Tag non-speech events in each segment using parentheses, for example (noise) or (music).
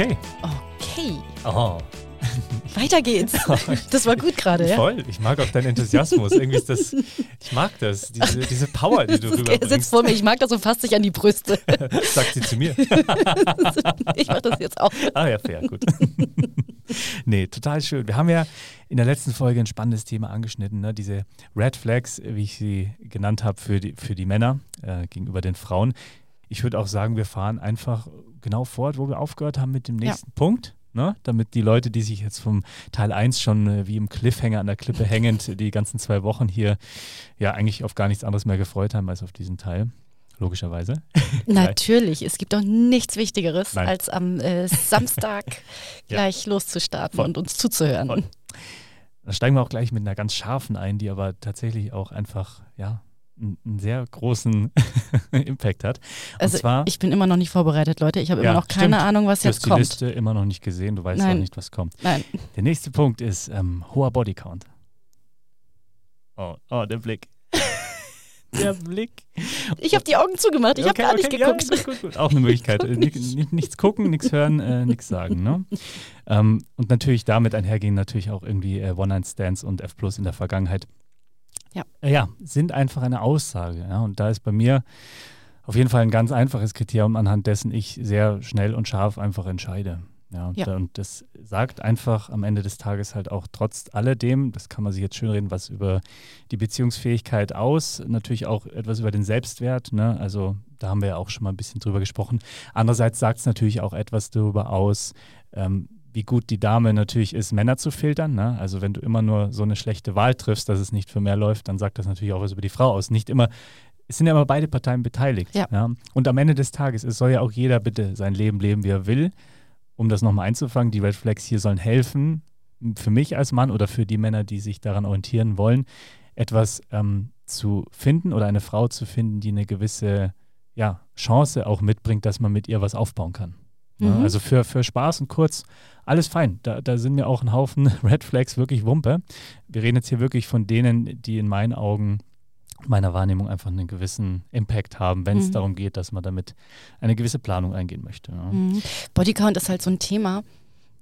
Okay. Okay, Oh, (laughs) weiter geht's. Das war gut gerade, ja? voll. Ich mag auch deinen Enthusiasmus. Irgendwie ist das, ich mag das, diese, diese Power, die du Er sitzt rüberbringst, vor mir, ich mag das und fasst sich an die Brüste. (laughs) sagt sie zu mir. (laughs) Ich mach das jetzt auch. Ah ja, fair, gut. nee, total schön. Wir haben ja in der letzten Folge ein spannendes Thema angeschnitten, ne? diese Red Flags, wie ich sie genannt habe, für die, für die Männer äh, gegenüber den Frauen. Ich würde auch sagen, wir fahren einfach genau fort, wo wir aufgehört haben mit dem Ja. nächsten Punkt. Ne? Damit die Leute, die sich jetzt vom Teil 1 schon äh, wie im Cliffhanger an der Klippe (laughs) hängend die ganzen zwei Wochen hier ja eigentlich auf gar nichts anderes mehr gefreut haben als auf diesen Teil. Logischerweise. (laughs) Natürlich, es gibt doch nichts Wichtigeres, Nein. als am äh, Samstag (laughs) Ja. gleich loszustarten Voll. und uns zuzuhören. Voll. Da steigen wir auch gleich mit einer ganz scharfen ein, die aber tatsächlich auch einfach, ja, einen, sehr großen (laughs) Impact hat. Und Also zwar, ich bin immer noch nicht vorbereitet, Leute. Ich habe Ja, immer noch keine stimmt. Ahnung, was du jetzt hast die kommt. Liste immer noch nicht gesehen, du weißt Nein. auch nicht, was kommt. Nein, Der nächste Punkt ist ähm, hoher Bodycount. Oh, oh, der Blick. (laughs) der Blick. ich habe die Augen zugemacht. Ich Okay, habe gar nicht okay, geguckt. Ja, gut, gut. Auch eine (laughs) Möglichkeit. Äh, ni- ni- nichts gucken, nichts hören, äh, nichts sagen. Ne? Ähm, und natürlich damit einhergehen natürlich auch irgendwie äh, One-Night-Stands und F Plus in der Vergangenheit. Ja. Ja, sind einfach eine Aussage. Ja? Und da ist bei mir auf jeden Fall ein ganz einfaches Kriterium, anhand dessen ich sehr schnell und scharf einfach entscheide. Ja, und, Ja. und das sagt einfach am Ende des Tages halt auch trotz alledem, das kann man sich jetzt schön reden, was über die Beziehungsfähigkeit aus, natürlich auch etwas über den Selbstwert. Ne? Also da haben wir ja auch schon mal ein bisschen drüber gesprochen. Andererseits sagt es natürlich auch etwas darüber aus, ähm, wie gut die Dame natürlich ist, Männer zu filtern. Ne? Also wenn du immer nur so eine schlechte Wahl triffst, dass es nicht für mehr läuft, dann sagt das natürlich auch was über die Frau aus. Nicht immer, es sind ja immer beide Parteien beteiligt. Ja. Und am Ende des Tages, es soll ja auch jeder bitte sein Leben leben, wie er will. Um das nochmal einzufangen, die Red Flags hier sollen helfen, für mich als Mann oder für die Männer, die sich daran orientieren wollen, etwas ähm, zu finden oder eine Frau zu finden, die eine gewisse ja, Chance auch mitbringt, dass man mit ihr was aufbauen kann. Ja, Mhm. also für, für Spaß und kurz, alles fein. Da, da sind mir auch ein Haufen (laughs) Red Flags wirklich Wumpe. Wir reden jetzt hier wirklich von denen, die in meinen Augen, meiner Wahrnehmung einfach einen gewissen Impact haben, wenn es Mhm. darum geht, dass man damit eine gewisse Planung eingehen möchte. Ja. Mhm. Bodycount ist halt so ein Thema,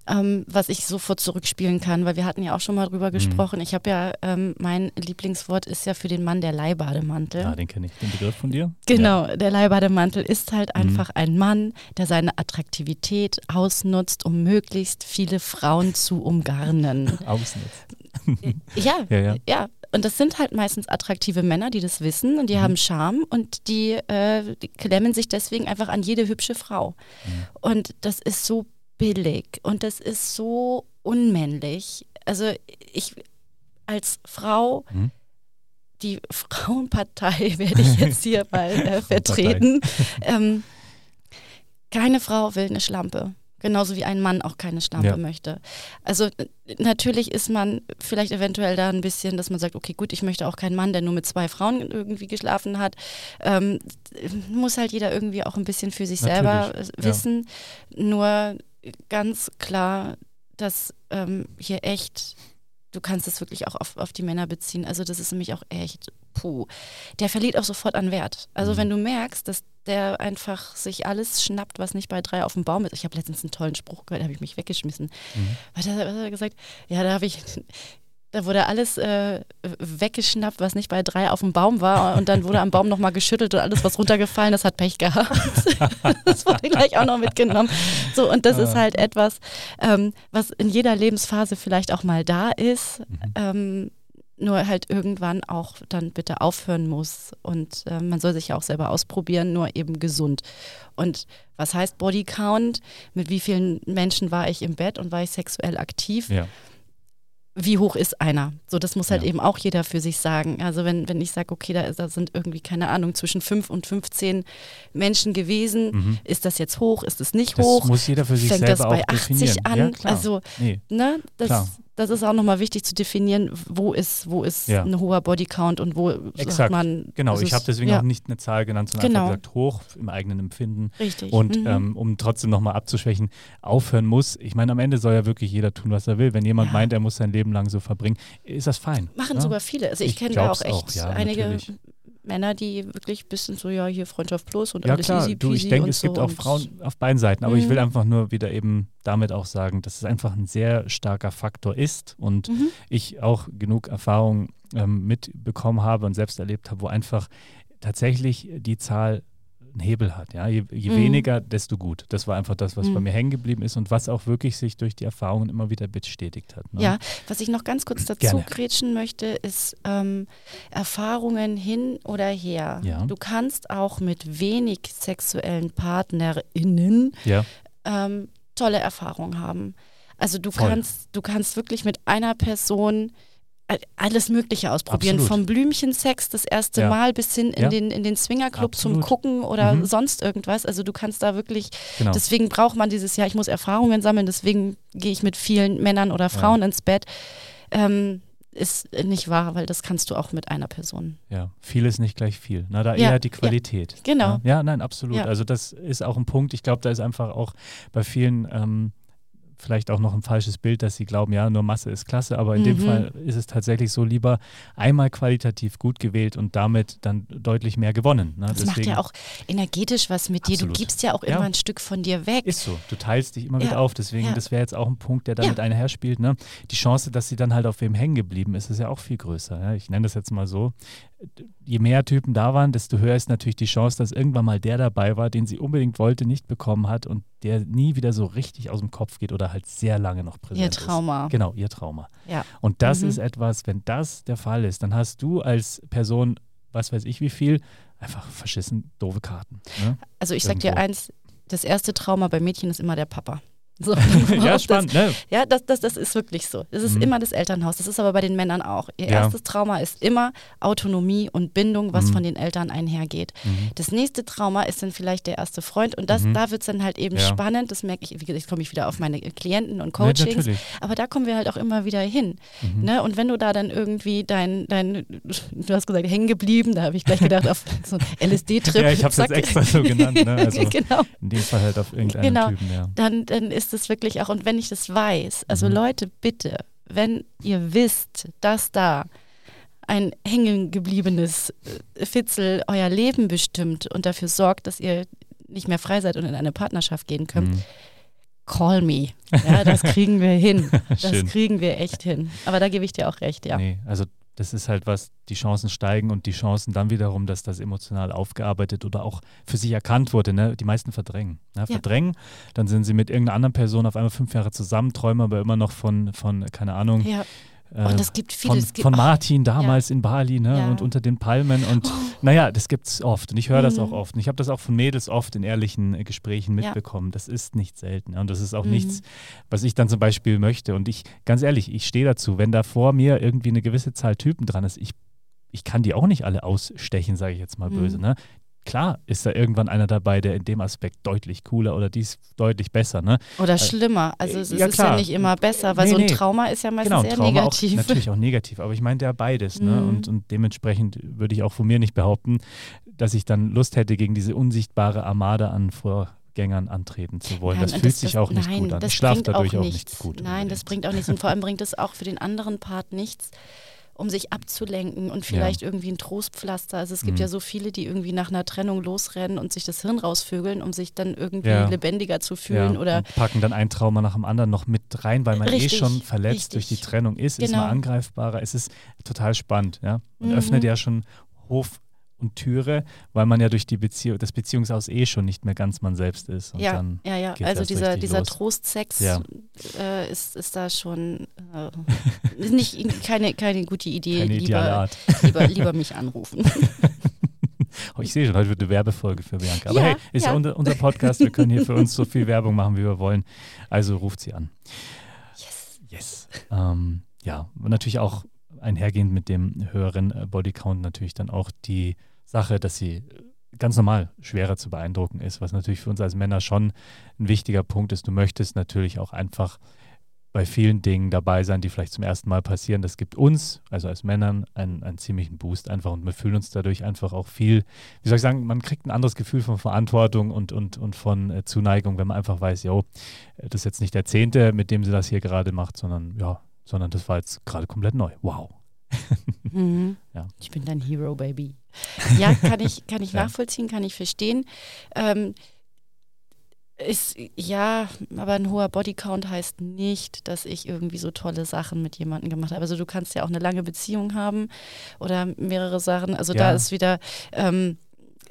ähm, was ich sofort zurückspielen kann, weil wir hatten ja auch schon mal Mhm. drüber gesprochen. Ich habe ja, ähm, mein Lieblingswort ist ja für den Mann der Leihbademantel. Ja, den kenne ich, den Begriff von dir. Genau, der Leihbademantel ist halt Mhm. einfach ein Mann, der seine Attraktivität ausnutzt, um möglichst viele Frauen zu umgarnen. (laughs) Ja. Außen. ja, Ja, ja. ja. Und das sind halt meistens attraktive Männer, die das wissen und die Mhm. haben Charme und die, äh, die klemmen sich deswegen einfach an jede hübsche Frau. Mhm. Und das ist so billig und das ist so unmännlich. Also ich als Frau, Mhm. die (laughs) Frauenpartei werde ich jetzt hier mal äh, vertreten. Ähm, keine Frau will eine Schlampe. Genauso wie ein Mann auch keine Schlampe Ja. möchte. Also natürlich ist man vielleicht eventuell da ein bisschen, dass man sagt, okay, gut, ich möchte auch keinen Mann, der nur mit zwei Frauen irgendwie geschlafen hat. Ähm, muss halt jeder irgendwie auch ein bisschen für sich selber Natürlich, ja. wissen. Nur ganz klar, dass ähm, hier echt, du kannst es wirklich auch auf, auf die Männer beziehen. Also das ist nämlich auch echt, puh. Der verliert auch sofort an Wert. Also Mhm. wenn du merkst, dass der einfach sich alles schnappt, was nicht bei drei auf dem Baum ist. Ich habe letztens einen tollen Spruch gehört, da habe ich mich weggeschmissen. Mhm. Was hat, er, was hat er gesagt? Ja, da habe ich, da wurde alles äh, weggeschnappt, was nicht bei drei auf dem Baum war. Und dann wurde am Baum nochmal geschüttelt und alles, was runtergefallen ist, hat Pech gehabt. (laughs) das wurde gleich auch noch mitgenommen. So, und das ist Ah. halt etwas, ähm, was in jeder Lebensphase vielleicht auch mal da ist. Mhm. Ähm, nur halt irgendwann auch dann bitte aufhören muss. Und äh, man soll sich ja auch selber ausprobieren, nur eben gesund. Und was heißt Bodycount? Mit wie vielen Menschen war ich im Bett und war ich sexuell aktiv? Ja. Wie hoch ist einer? So, das muss halt Ja. eben auch jeder für sich sagen. Also wenn, wenn ich sage, okay, da, ist, da sind irgendwie, keine Ahnung, zwischen 5 und 15 Menschen gewesen, Mhm. ist das jetzt hoch, ist es nicht Das hoch? muss jeder für sich Fängt selber das bei auch 80 definieren. an? Ja. Also, nee. ne, Klar. Das, ist auch nochmal wichtig zu definieren, wo ist, wo ist Ja. ein hoher Bodycount und wo Exakt. sagt man. Genau, ich habe deswegen ja, auch nicht eine Zahl genannt, sondern Genau. einfach gesagt hoch im eigenen Empfinden. Richtig. Und Mhm. ähm, um trotzdem nochmal abzuschwächen, aufhören muss. Ich meine, am Ende soll ja wirklich jeder tun, was er will. Wenn jemand Ja. meint, er muss sein Leben lang so verbringen, ist das fein. Machen ja? sogar viele. Also ich, Ich kenne auch echt auch, einige natürlich. Männer, die wirklich ein bisschen so, ja, hier Freundschaft plus und Ja alles klar, easy du, peasy ich denke, es so gibt auch Frauen auf beiden Seiten, aber ich will Mhm. einfach nur wieder eben damit auch sagen, dass es einfach ein sehr starker Faktor ist und Mhm. ich auch genug Erfahrung ähm, mitbekommen habe und selbst erlebt habe, wo einfach tatsächlich die Zahl einen Hebel hat. Ja? Je, je Mhm. weniger, desto gut. Das war einfach das, was bei Mhm. mir hängen geblieben ist und was auch wirklich sich durch die Erfahrungen immer wieder bestätigt hat. Ne? Ja, was ich noch ganz kurz dazu Gerne. grätschen möchte, ist ähm, Erfahrungen hin oder her. Ja. Du kannst auch mit wenig sexuellen PartnerInnen ja. ähm, tolle Erfahrungen haben. Also du Voll. kannst, du kannst wirklich mit einer Person alles Mögliche ausprobieren. Absolut. Vom Blümchensex das erste Ja. Mal bis hin in Ja. den, in den Swingerclub zum. Gucken oder Mhm. sonst irgendwas. Also du kannst da wirklich, Genau. deswegen braucht man dieses Jahr, ich muss Erfahrungen sammeln, deswegen gehe ich mit vielen Männern oder Frauen ins Bett. Ähm, ist nicht wahr, weil das kannst du auch mit einer Person. Ja, viel ist nicht gleich viel. Na, da Ja, eher die ja, Qualität. genau. Ja, ja nein, absolut. Ja. Also das ist auch ein Punkt. Ich glaube, da ist einfach auch bei vielen ähm, vielleicht auch noch ein falsches Bild, dass sie glauben, ja, nur Masse ist klasse, aber in dem Mhm. Fall ist es tatsächlich so lieber einmal qualitativ gut gewählt und damit dann deutlich mehr gewonnen. Ne? Das macht ja auch energetisch was mit dir. Absolut. Du gibst ja auch Ja. immer ein Stück von dir weg. Ist so. Du teilst dich immer Ja, mit auf. Deswegen, ja. das wäre jetzt auch ein Punkt, der Ja. damit einherspielt. Ne? Die Chance, dass sie dann halt auf wem hängen geblieben ist, ist ja auch viel größer. Ja? Ich nenne das jetzt mal so. Je mehr Typen da waren, desto höher ist natürlich die Chance, dass irgendwann mal der dabei war, den sie unbedingt wollte, nicht bekommen hat und der nie wieder so richtig aus dem Kopf geht oder halt sehr lange noch präsent Ihr ist. Trauma. Genau, ihr Trauma. Ja. Und das Mhm. ist etwas, wenn das der Fall ist, dann hast du als Person, was weiß ich wie viel, einfach verschissen doofe Karten. Ne? Also ich sag dir Irgendwo. eins, das erste Trauma bei Mädchen ist immer der Papa. (laughs) So, (laughs) ja, (laughs) das, spannend. Ne? Ja, das, das, das ist wirklich so. Es ist Mhm. immer das Elternhaus. Das ist aber bei den Männern auch. Ihr Ja. erstes Trauma ist immer Autonomie und Bindung, was Mhm. von den Eltern einhergeht. Mhm. Das nächste Trauma ist dann vielleicht der erste Freund und das, Mhm. da wird es dann halt eben Ja. spannend. Das merke ich, wie gesagt, komme ich wieder auf meine Klienten und Ne, Coachings. natürlich. aber da kommen wir halt auch immer wieder hin. Mhm. Ne? Und wenn du da dann irgendwie dein, dein du hast gesagt, hängen geblieben, da habe ich gleich gedacht auf so einen LSD-Trip. Ja, ich habe es jetzt extra so genannt. Ne? Also genau. in dem Fall halt auf irgendeinen Genau. Typen, ja. Dann, dann ist es wirklich auch, und wenn ich das weiß, also Mhm. Leute, bitte, wenn ihr wisst, dass da ein hängen gebliebenes äh, Fitzel euer Leben bestimmt und dafür sorgt, dass ihr nicht mehr frei seid und in eine Partnerschaft gehen könnt, Mhm. call me. Ja, das kriegen wir hin. (laughs) Das kriegen wir echt hin. Aber da gebe ich dir auch recht, ja. Nee, also das ist halt was, die Chancen steigen und die Chancen dann wiederum, dass das emotional aufgearbeitet oder auch für sich erkannt wurde. Ne? Die meisten verdrängen. Ne? Verdrängen, dann sind sie mit irgendeiner anderen Person auf einmal fünf Jahre zusammen, träumen aber immer noch von, von keine Ahnung, Ja, und es gibt viele. von, gibt, von Martin damals in Bali ne? Ja. und unter den Palmen und naja, das gibt es oft und ich höre das Mhm. auch oft und ich habe das auch von Mädels oft in ehrlichen äh, Gesprächen Ja. mitbekommen. Das ist nicht selten ja? und das ist auch Mhm. nichts, was ich dann zum Beispiel möchte und ich, ganz ehrlich, ich stehe dazu, wenn da vor mir irgendwie eine gewisse Zahl Typen dran ist, ich, ich kann die auch nicht alle ausstechen, sage ich jetzt mal Mhm. böse. Ne? Klar ist da irgendwann einer dabei, der in dem Aspekt deutlich cooler oder dies deutlich besser. Ne? oder schlimmer. Also es ja, ist ja klar. nicht immer besser, weil Nee, so ein. Trauma ist ja meistens Genau, eher Trauma negativ. Auch, natürlich auch negativ, aber ich meine ja beides. Ne? Mhm. Und, und dementsprechend würde ich auch von mir nicht behaupten, dass ich dann Lust hätte, gegen diese unsichtbare Armada an Vorgängern antreten zu wollen. Nein, das fühlt sich auch nicht nein, gut an. Das Ich schlafe dadurch auch, nichts. nicht gut. Nein, das bringt auch nichts. Und vor allem bringt es auch für den anderen Part nichts, um sich abzulenken und vielleicht irgendwie ein Trostpflaster. Also es gibt Mhm. ja so viele, die irgendwie nach einer Trennung losrennen und sich das Hirn rausvögeln, um sich dann irgendwie Ja. lebendiger zu fühlen ja, oder und packen dann ein Trauma nach dem anderen noch mit rein, weil man Richtig, eh schon verletzt durch die richtig. Trennung ist, ist Genau. man angreifbarer. Es ist total spannend, ja. Man Mhm. öffnet ja schon Hof und Türe, weil man ja durch die Beziehung, das Beziehungsaus eh schon nicht mehr ganz man selbst ist. Und ja, dann ja, ja. Also dieser, dieser los. Trostsex Ja. äh, ist, ist da schon äh, nicht keine, keine gute Idee. keine lieber, lieber, lieber mich anrufen. (laughs) Oh, ich sehe schon, heute wird eine Werbefolge für Bianca. Aber Ja, hey, ist ja, ja. unser, unser Podcast, wir können hier für uns so viel Werbung machen, wie wir wollen. Also ruft sie an. Yes. Yes. Ähm, ja, natürlich auch einhergehend mit dem höheren äh, Bodycount natürlich dann auch die Sache, dass sie ganz normal schwerer zu beeindrucken ist, was natürlich für uns als Männer schon ein wichtiger Punkt ist. Du möchtest natürlich auch einfach bei vielen Dingen dabei sein, die vielleicht zum ersten Mal passieren. Das gibt uns, also als Männern, einen, einen ziemlichen Boost einfach und wir fühlen uns dadurch einfach auch viel, wie soll ich sagen, man kriegt ein anderes Gefühl von Verantwortung und, und, und von äh, Zuneigung, wenn man einfach weiß, jo, das ist jetzt nicht der Zehnte, mit dem sie das hier gerade macht, sondern ja, sondern das war jetzt gerade komplett neu. Wow. (laughs) Mhm. Ja. Ich bin dein Hero, Baby. Ja, kann ich, kann ich (laughs) ja. nachvollziehen, kann ich verstehen. Ähm, ist, ja, aber ein hoher Bodycount heißt nicht, dass ich irgendwie so tolle Sachen mit jemandem gemacht habe. Also du kannst ja auch eine lange Beziehung haben oder mehrere Sachen. Also ja. da ist wieder, ähm,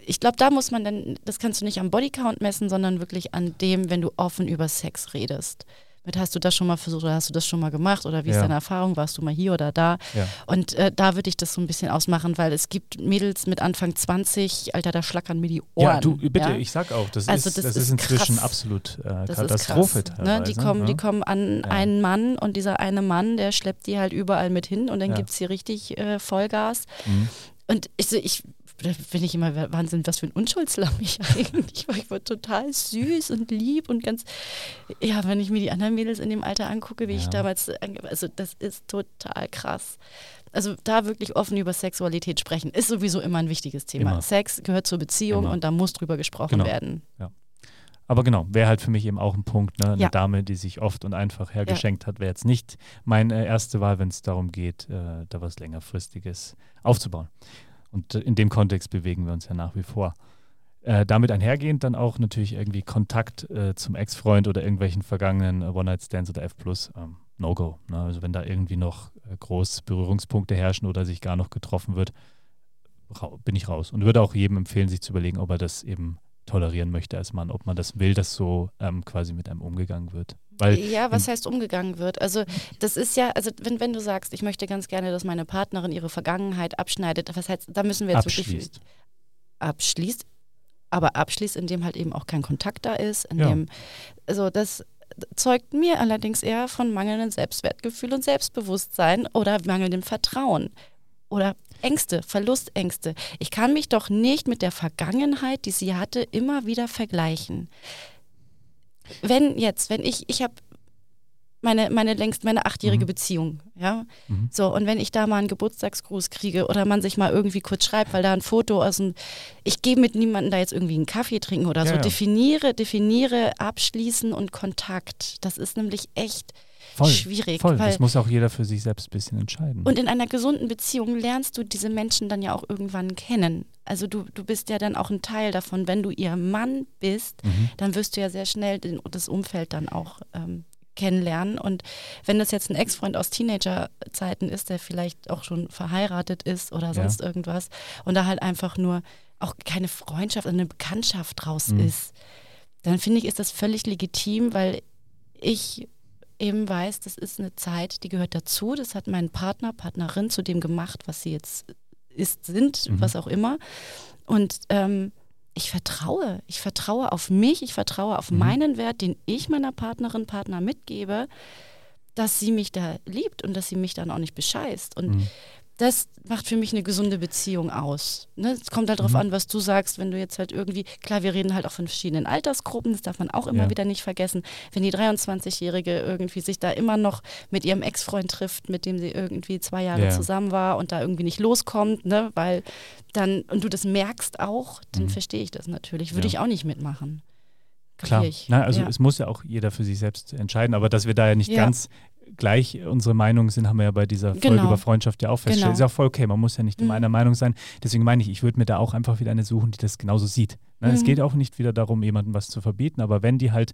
ich glaube, da muss man dann, das kannst du nicht am Bodycount messen, sondern wirklich an dem, wenn du offen über Sex redest mit hast du das schon mal versucht oder hast du das schon mal gemacht oder wie ist deine Erfahrung, warst du mal hier oder da? Ja. Und äh, da würde ich das so ein bisschen ausmachen, weil es gibt Mädels mit Anfang 20, Alter, da schlackern mir die Ohren. Ja, du, bitte, ja? ich sag auch, das, also ist, das, das ist, inzwischen krass. absolut äh, Katastrophe. Krass, ne? Die, kommen, die kommen an einen Mann und dieser eine Mann, der schleppt die halt überall mit hin und dann gibt es hier richtig äh, Vollgas. Mhm. Und ich, ich bin ich immer Wahnsinn, was für ein Unschuldslamm ich (laughs) eigentlich war. Ich war total süß und lieb und ganz, ja, wenn ich mir die anderen Mädels in dem Alter angucke, wie ja. ich damals, also das ist total krass. Also da wirklich offen über Sexualität sprechen, ist sowieso immer ein wichtiges Thema. Immer. Sex gehört zur Beziehung immer. und da muss drüber gesprochen genau. werden. Ja. Aber genau, wäre halt für mich eben auch ein Punkt. Ne? Eine ja. Dame, die sich oft und einfach hergeschenkt ja. hat, wäre jetzt nicht meine erste Wahl, wenn es darum geht, äh, da was längerfristiges aufzubauen. Und in dem Kontext bewegen wir uns ja nach wie vor. Äh, damit einhergehend dann auch natürlich irgendwie Kontakt äh, zum Ex-Freund oder irgendwelchen vergangenen äh, One-Night-Stands oder F+, ähm, No-Go. Ne? Also wenn da irgendwie noch äh, groß Berührungspunkte herrschen oder sich gar noch getroffen wird, bin ich raus. Und würde auch jedem empfehlen, sich zu überlegen, ob er das eben tolerieren möchte als Mann, ob man das will, dass so ähm, quasi mit einem umgegangen wird. Weil ja, was heißt umgegangen wird? Also das ist ja, also wenn, wenn du sagst, ich möchte ganz gerne, dass meine Partnerin ihre Vergangenheit abschneidet, was heißt, da müssen wir jetzt abschließt. wirklich abschließt, aber abschließt, indem halt eben auch kein Kontakt da ist, indem, ja. also das zeugt mir allerdings eher von mangelndem Selbstwertgefühl und Selbstbewusstsein oder mangelndem Vertrauen oder Ängste, Verlustängste. Ich kann mich doch nicht mit der Vergangenheit, die sie hatte, immer wieder vergleichen wenn jetzt, wenn ich, ich habe meine, meine längst, meine achtjährige mhm. Beziehung, ja. Mhm. So, und wenn ich da mal einen Geburtstagsgruß kriege oder man sich mal irgendwie kurz schreibt, weil da ein Foto aus dem, ich gehe mit niemandem da jetzt irgendwie einen Kaffee trinken oder ja, so, ja. definiere, definiere, abschließen und Kontakt. Das ist nämlich echt voll, schwierig. Voll, das muss auch jeder für sich selbst ein bisschen entscheiden. Und in einer gesunden Beziehung lernst du diese Menschen dann ja auch irgendwann kennen. Also du, du bist ja dann auch ein Teil davon. Wenn du ihr Mann bist, mhm. dann wirst du ja sehr schnell den, das Umfeld dann auch ähm, kennenlernen. Und wenn das jetzt ein Ex-Freund aus Teenagerzeiten ist, der vielleicht auch schon verheiratet ist oder sonst ja. irgendwas und da halt einfach nur auch keine Freundschaft, eine Bekanntschaft draus mhm. ist, dann finde ich, ist das völlig legitim, weil ich eben weiß, das ist eine Zeit, die gehört dazu. Das hat mein Partner, Partnerin zu dem gemacht, was sie jetzt ist, sind, mhm. was auch immer. Und ähm, ich vertraue, ich vertraue auf mich, ich vertraue auf mhm. meinen Wert, den ich meiner Partnerin, Partner mitgebe, dass sie mich da liebt und dass sie mich dann auch nicht bescheißt. Und mhm das macht für mich eine gesunde Beziehung aus. Ne? Es kommt halt darauf mhm. an, was du sagst, wenn du jetzt halt irgendwie, klar, wir reden halt auch von verschiedenen Altersgruppen, das darf man auch immer ja. wieder nicht vergessen. Wenn die 23-Jährige irgendwie sich da immer noch mit ihrem Ex-Freund trifft, mit dem sie irgendwie zwei Jahre ja. zusammen war und da irgendwie nicht loskommt, ne? weil dann, und du das merkst auch, dann mhm. verstehe ich das natürlich. Würde ja. ich auch nicht mitmachen. Klar, Nein, also es muss ja auch jeder für sich selbst entscheiden, aber dass wir da ja nicht ganz gleich unsere Meinung sind, haben wir ja bei dieser Folge genau. über Freundschaft ja auch festgestellt. Genau. Ist ja auch voll okay, man muss ja nicht mhm. einer Meinung sein. Deswegen meine ich, ich würde mir da auch einfach wieder eine suchen, die das genauso sieht. Ne? Mhm. Es geht auch nicht wieder darum, jemandem was zu verbieten, aber wenn die halt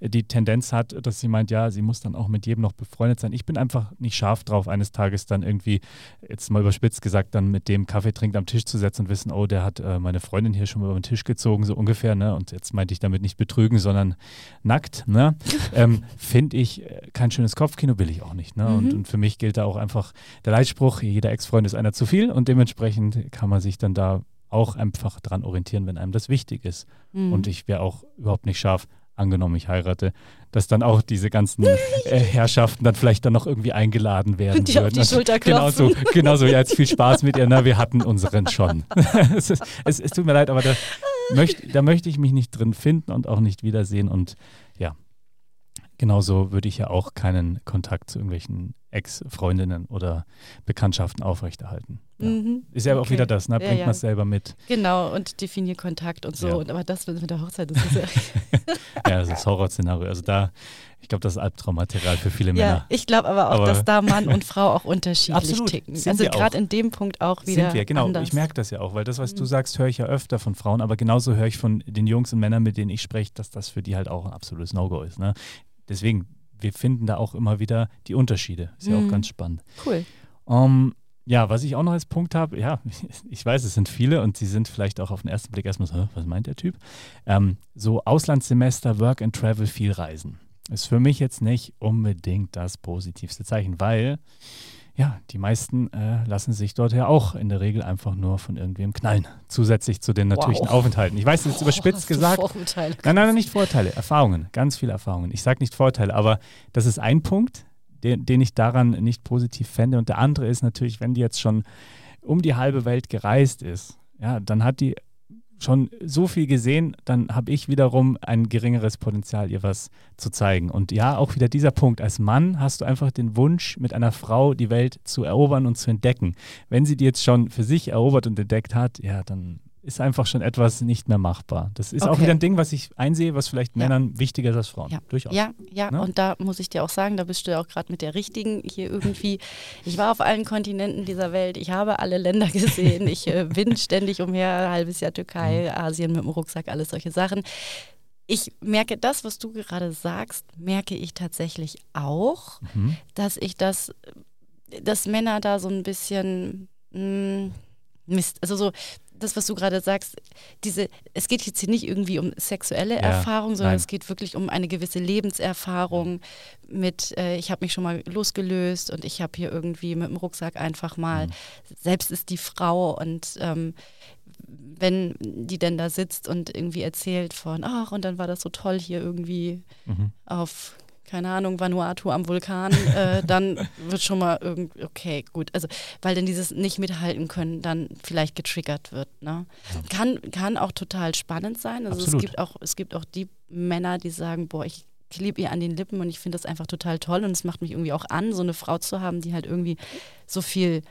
äh, die Tendenz hat, dass sie meint, ja, sie muss dann auch mit jedem noch befreundet sein. Ich bin einfach nicht scharf drauf, eines Tages dann irgendwie, jetzt mal überspitzt gesagt, dann mit dem Kaffee trinkt am Tisch zu setzen und wissen, oh, der hat äh, meine Freundin hier schon mal über den Tisch gezogen, so ungefähr, ne? Und jetzt meinte ich damit nicht betrügen, sondern nackt, ne? (laughs) ähm, Finde ich äh, kein schönes Kopfkino, will ich auch nicht. Ne? Mhm. Und, und für mich gilt da auch einfach der Leitspruch, jeder Ex-Freund ist einer zu viel und dementsprechend kann man sich dann da auch einfach daran orientieren, wenn einem das wichtig ist. Mhm. Und ich wäre auch überhaupt nicht scharf, angenommen, ich heirate, dass dann auch diese ganzen äh, Herrschaften dann vielleicht dann noch irgendwie eingeladen werden die würden. Auf die Schulter genau so, genau so. Ja, jetzt viel Spaß mit ihr. Na, wir hatten unseren schon. (laughs) es, ist, es, es, tut mir leid, aber da, möcht, da möchte ich mich nicht drin finden und auch nicht wiedersehen. Und genauso würde ich ja auch keinen Kontakt zu irgendwelchen Ex-Freundinnen oder Bekanntschaften aufrechterhalten. Ja. Mhm. Ist ja okay. auch wieder das, ne? bringt ja, ja. man es selber mit. Genau, und definiert Kontakt und so. Ja. Und, aber das mit der Hochzeit, das ist ja. (laughs) (laughs) ja, das ist Horrorszenario. Also da, ich glaube, das ist Albtraummaterial für viele Männer. Ja, ich glaube aber auch, aber dass da Mann und (laughs) Frau auch unterschiedlich absolut, ticken. also gerade in dem Punkt auch wieder. Sind wir, genau. Anders. Ich merke das ja auch, weil das, was mhm. du sagst, höre ich ja öfter von Frauen, aber genauso höre ich von den Jungs und Männern, mit denen ich spreche, dass das für die halt auch ein absolutes No-Go ist. Ne? Deswegen wir finden da auch immer wieder die Unterschiede. Ist ja auch mhm. ganz spannend. Cool. Um, ähm, ja, was ich auch noch als Punkt habe, ja, (laughs) ich weiß, es sind viele und sie sind vielleicht auch auf den ersten Blick erstmal so, was meint der Typ? Ähm, so Auslandssemester, Work and Travel, viel Reisen. Ist für mich jetzt nicht unbedingt das positivste Zeichen, weil ja, die meisten äh, lassen sich dort ja auch in der Regel einfach nur von irgendwem knallen. Zusätzlich zu den natürlichen wow. Aufenthalten. Ich weiß, das ist überspitzt (laughs) oh, gesagt. Vorurteile. Nein, nein, nicht Vorteile, Erfahrungen, ganz viele Erfahrungen. Ich sage nicht Vorteile, aber das ist ein Punkt, den, den ich daran nicht positiv fände. Und der andere ist natürlich, wenn die jetzt schon um die halbe Welt gereist ist, ja, dann hat die schon so viel gesehen, dann habe ich wiederum ein geringeres Potenzial, ihr was zu zeigen. Und ja, auch wieder dieser Punkt. Als Mann hast du einfach den Wunsch, mit einer Frau die Welt zu erobern und zu entdecken. Wenn sie die jetzt schon für sich erobert und entdeckt hat, ja, dann ist einfach schon etwas nicht mehr machbar. Das ist okay. auch wieder ein Ding, was ich einsehe, was vielleicht ja. Männern wichtiger ist als Frauen. Ja. Durchaus. Ja, ja, ne? und da muss ich dir auch sagen, da bist du ja auch gerade mit der richtigen hier irgendwie. Ich war auf allen Kontinenten dieser Welt, ich habe alle Länder (laughs) gesehen, ich äh, bin ständig umher, halbes Jahr Türkei, mhm. Asien mit dem Rucksack, alles solche Sachen. Ich merke das, was du gerade sagst, merke ich tatsächlich auch, mhm. dass ich das, dass Männer da so ein bisschen mh, hm, Mist, also so das, was du gerade sagst, diese, es geht jetzt hier nicht irgendwie um sexuelle ja, Erfahrung, sondern nein. es geht wirklich um eine gewisse Lebenserfahrung mit, äh, ich habe mich schon mal losgelöst und ich habe hier irgendwie mit dem Rucksack einfach mal, mhm. selbst ist die Frau und ähm, wenn die denn da sitzt und irgendwie erzählt von, ach, und dann war das so toll hier irgendwie mhm. auf keine Ahnung, Vanuatu am Vulkan, äh, (laughs) dann wird schon mal irgendwie, okay, gut. Also, weil dann dieses nicht mithalten können dann vielleicht getriggert wird. Ne? Kann, kann auch total spannend sein. Also Absolut. es gibt auch, es gibt auch die Männer, die sagen, boah, ich klebe ihr an den Lippen und ich finde das einfach total toll und es macht mich irgendwie auch an, so eine Frau zu haben, die halt irgendwie so viel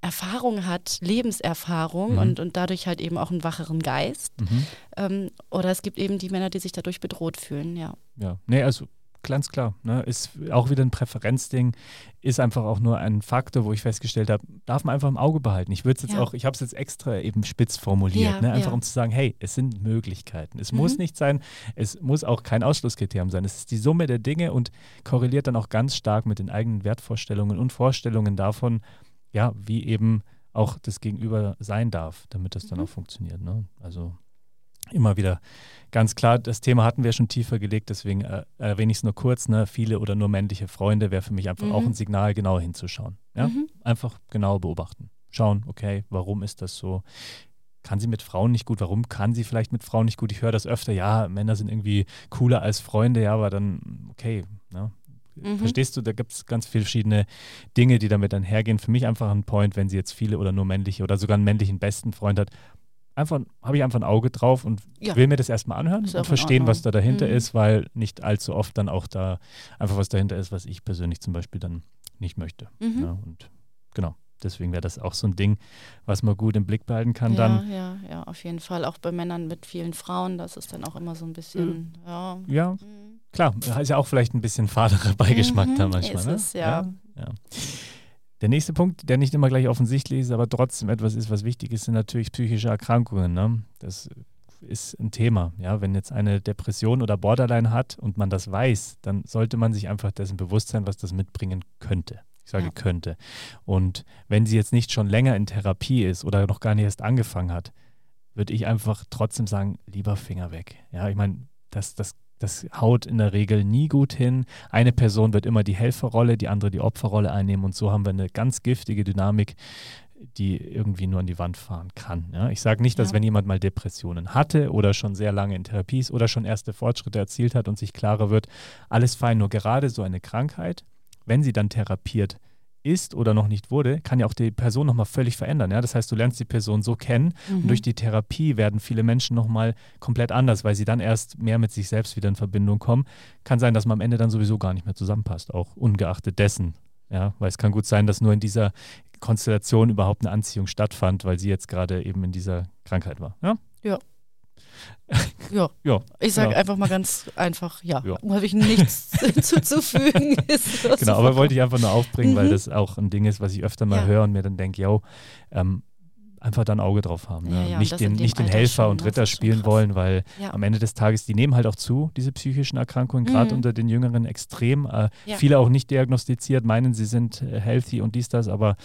Erfahrung hat, Lebenserfahrung mhm. und, und dadurch halt eben auch einen wacheren Geist. Mhm. Ähm, oder es gibt eben die Männer, die sich dadurch bedroht fühlen, ja. Ja, nee, also ganz klar. Ne? Ist auch wieder ein Präferenzding, ist einfach auch nur ein Faktor, wo ich festgestellt habe, darf man einfach im Auge behalten. Ich würde es jetzt ja. auch, ich habe es jetzt extra eben spitz formuliert, ja, ne? einfach ja. um zu sagen, hey, es sind Möglichkeiten. Es mhm. muss nicht sein, es muss auch kein Ausschlusskriterium sein. Es ist die Summe der Dinge und korreliert dann auch ganz stark mit den eigenen Wertvorstellungen und Vorstellungen davon, ja, wie eben auch das Gegenüber sein darf, damit das dann mhm. auch funktioniert. Ne? Also immer wieder ganz klar, das Thema hatten wir schon tiefer gelegt, deswegen äh, erwähne ich es nur kurz. Ne? Viele oder nur männliche Freunde wäre für mich einfach mhm. auch ein Signal, genau hinzuschauen. Ja? Mhm. Einfach genau beobachten. Schauen, okay, warum ist das so? Kann sie mit Frauen nicht gut? Warum kann sie vielleicht mit Frauen nicht gut? Ich höre das öfter, ja, Männer sind irgendwie cooler als Freunde, ja, aber dann, okay, ne? Mhm. Verstehst du, da gibt es ganz viele verschiedene Dinge, die damit einhergehen. Für mich einfach ein Point, wenn sie jetzt viele oder nur männliche oder sogar einen männlichen besten Freund hat, einfach, habe ich einfach ein Auge drauf und ja. will mir das erstmal anhören und verstehen, was da dahinter mhm. ist, weil nicht allzu oft dann auch da einfach was dahinter ist, was ich persönlich zum Beispiel dann nicht möchte. Mhm. Ja, und genau. Deswegen wäre das auch so ein Ding, was man gut im Blick behalten kann ja, dann. Ja, ja, auf jeden Fall. Auch bei Männern mit vielen Frauen, das ist dann auch immer so ein bisschen, äh, ja. Ja, mhm. klar. Ist ja auch vielleicht ein bisschen faderer (laughs) Beigeschmack mhm, da manchmal. Ist ne? es, ja. ja. Der nächste Punkt, der nicht immer gleich offensichtlich ist, aber trotzdem etwas ist, was wichtig ist, sind natürlich psychische Erkrankungen. Ne? Das ist ein Thema. Ja? Wenn jetzt eine Depression oder Borderline hat und man das weiß, dann sollte man sich einfach dessen bewusst sein, was das mitbringen könnte. Ich sage ja. könnte. Und wenn sie jetzt nicht schon länger in Therapie ist oder noch gar nicht erst angefangen hat, würde ich einfach trotzdem sagen, lieber Finger weg. Ja, ich meine, das, das das haut in der Regel nie gut hin. Eine Person wird immer die Helferrolle, die andere die Opferrolle einnehmen und so haben wir eine ganz giftige Dynamik, die irgendwie nur an die Wand fahren kann. Ja? Ich sage nicht, dass Ja. wenn jemand mal Depressionen hatte oder schon sehr lange in Therapie ist oder schon erste Fortschritte erzielt hat und sich klarer wird, alles fein. Nur gerade so eine Krankheit, wenn sie dann therapiert ist oder noch nicht wurde, kann ja auch die Person nochmal völlig verändern. Ja? Das heißt, du lernst die Person so kennen Mhm. und durch die Therapie werden viele Menschen nochmal komplett anders, weil sie dann erst mehr mit sich selbst wieder in Verbindung kommen. Kann sein, dass man am Ende dann sowieso gar nicht mehr zusammenpasst, auch ungeachtet dessen. Ja, weil es kann gut sein, dass nur in dieser Konstellation überhaupt eine Anziehung stattfand, weil sie jetzt gerade eben in dieser Krankheit war. Ja, (laughs) Ja, ja ich sage Ja. einfach mal ganz einfach, ja, Ja. habe ich nichts (laughs) zuzufügen. (laughs) Ist das genau. Aber wollte ich einfach nur aufbringen, weil Mhm. das auch ein Ding ist, was ich öfter mal Ja. höre und mir dann denke, yo, ähm, einfach da ein Auge drauf haben. Ja, ne? ja, nicht den, nicht den Alter Helfer schon, und ne? Ritter spielen wollen, weil Ja. am Ende des Tages, die nehmen halt auch zu, diese psychischen Erkrankungen, gerade Mhm. unter den Jüngeren extrem. Äh. Viele auch nicht diagnostiziert, meinen, sie sind äh, healthy und dies, das, aber